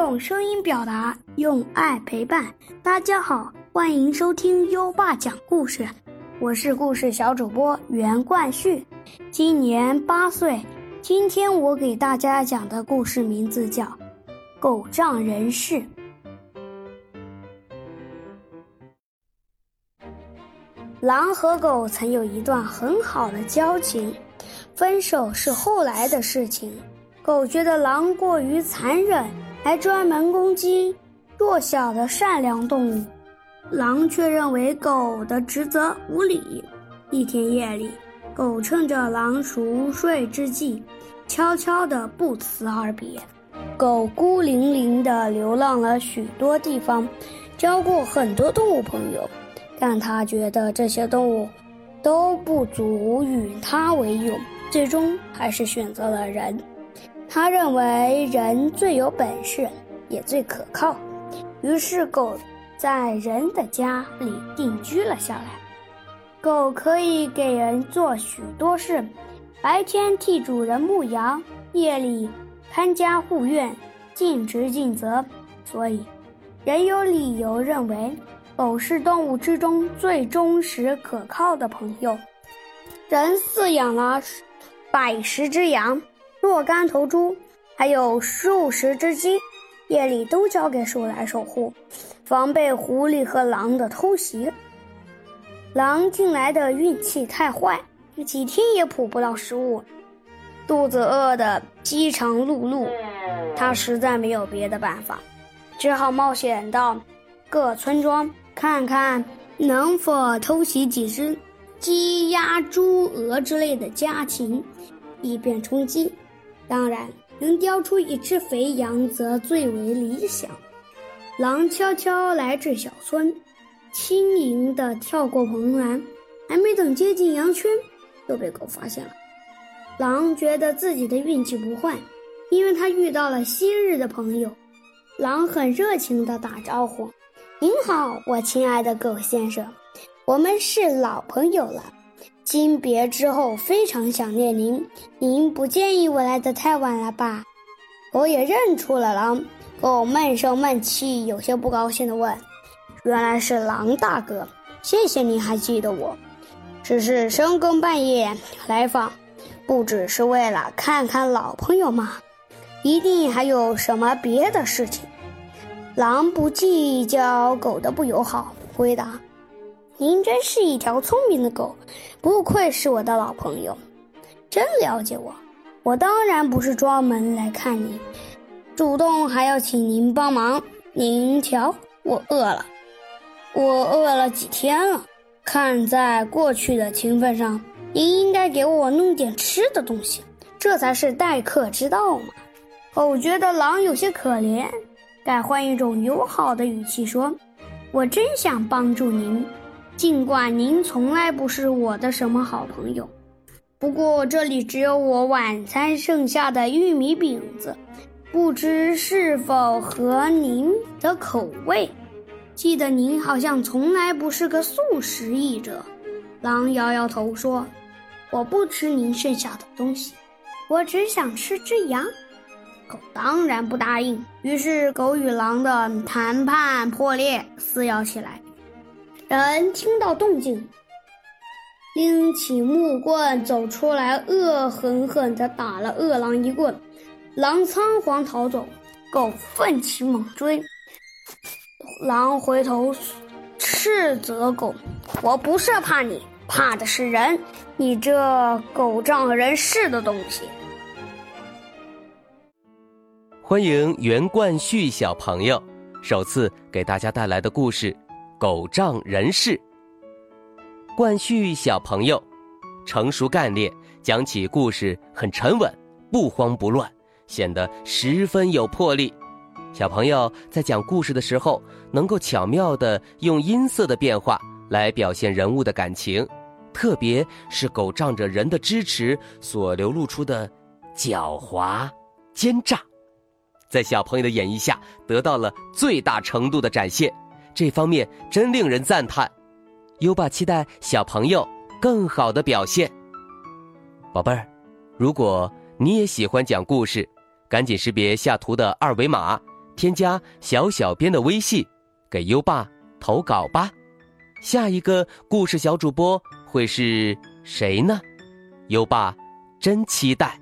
用声音表达，用爱陪伴。大家好，欢迎收听优爸讲故事，我是故事小主播袁冠旭，今年八岁。今天我给大家讲的故事名字叫《狗仗人势》。狼和狗曾有一段很好的交情，分手是后来的事情。狗觉得狼过于残忍，还专门攻击弱小的善良动物，狼却认为狗的职责无理。一天夜里，狗趁着狼熟睡之际，悄悄地不辞而别。狗孤零零地流浪了许多地方，交过很多动物朋友。但他觉得这些动物都不足与他为友，最终还是选择了人。他认为人最有本事，也最可靠。于是，狗在人的家里定居了下来。狗可以给人做许多事：白天替主人牧羊，夜里看家护院，尽职尽责。所以，人有理由认为。狗是动物之中最忠实可靠的朋友。人饲养了百十只羊、若干头猪，还有数十只鸡，夜里都交给鼠来守护，防备狐狸和狼的偷袭。狼近来的运气太坏，几天也捕不到食物，肚子饿得饥肠辘辘，他实在没有别的办法，只好冒险到各村庄。看看能否偷袭几只鸡、鸭、猪、鹅之类的家禽，以便充饥。当然，能叼出一只肥羊则最为理想。狼悄悄来至小村，轻盈地跳过棚栏，还没等接近羊圈，又被狗发现了。狼觉得自己的运气不坏，因为他遇到了昔日的朋友。狼很热情地打招呼。您好，我亲爱的狗先生，我们是老朋友了。今别之后，非常想念您。您不介意我来的太晚了吧？狗也认出了狼，狗闷声闷气，有些不高兴地问：“原来是狼大哥，谢谢您还记得我。只是深更半夜来访，不只是为了看看老朋友吗？一定还有什么别的事情。”狼不计较狗的不友好，回答：“您真是一条聪明的狗，不愧是我的老朋友，真了解我。我当然不是专门来看您，主动还要请您帮忙。您瞧，我饿了，我饿了几天了。看在过去的情分上，您应该给我弄点吃的东西，这才是待客之道嘛。”狗觉得狼有些可怜。改换一种友好的语气说：“我真想帮助您，尽管您从来不是我的什么好朋友。不过这里只有我晚餐剩下的玉米饼子，不知是否合您的口味？记得您好像从来不是个素食艺者。”狼摇摇头说：“我不吃您剩下的东西，我只想吃只羊。”狗当然不答应，于是狗与狼的谈判破裂，撕咬起来。人听到动静，拎起木棍走出来，恶狠狠地打了恶狼一棍，狼仓皇逃走，狗奋起猛追。狼回头斥责狗：“我不是怕你，怕的是人，你这狗仗人势的东西。”欢迎袁冠旭小朋友首次给大家带来的故事《狗仗人势》。冠旭小朋友成熟干练，讲起故事很沉稳，不慌不乱，显得十分有魄力。小朋友在讲故事的时候，能够巧妙的用音色的变化来表现人物的感情，特别是狗仗着人的支持所流露出的狡猾、奸诈。在小朋友的演绎下，得到了最大程度的展现，这方面真令人赞叹。优爸期待小朋友更好的表现。宝贝儿，如果你也喜欢讲故事，赶紧识别下图的二维码，添加小小编的微信，给优爸投稿吧。下一个故事小主播会是谁呢？优爸真期待。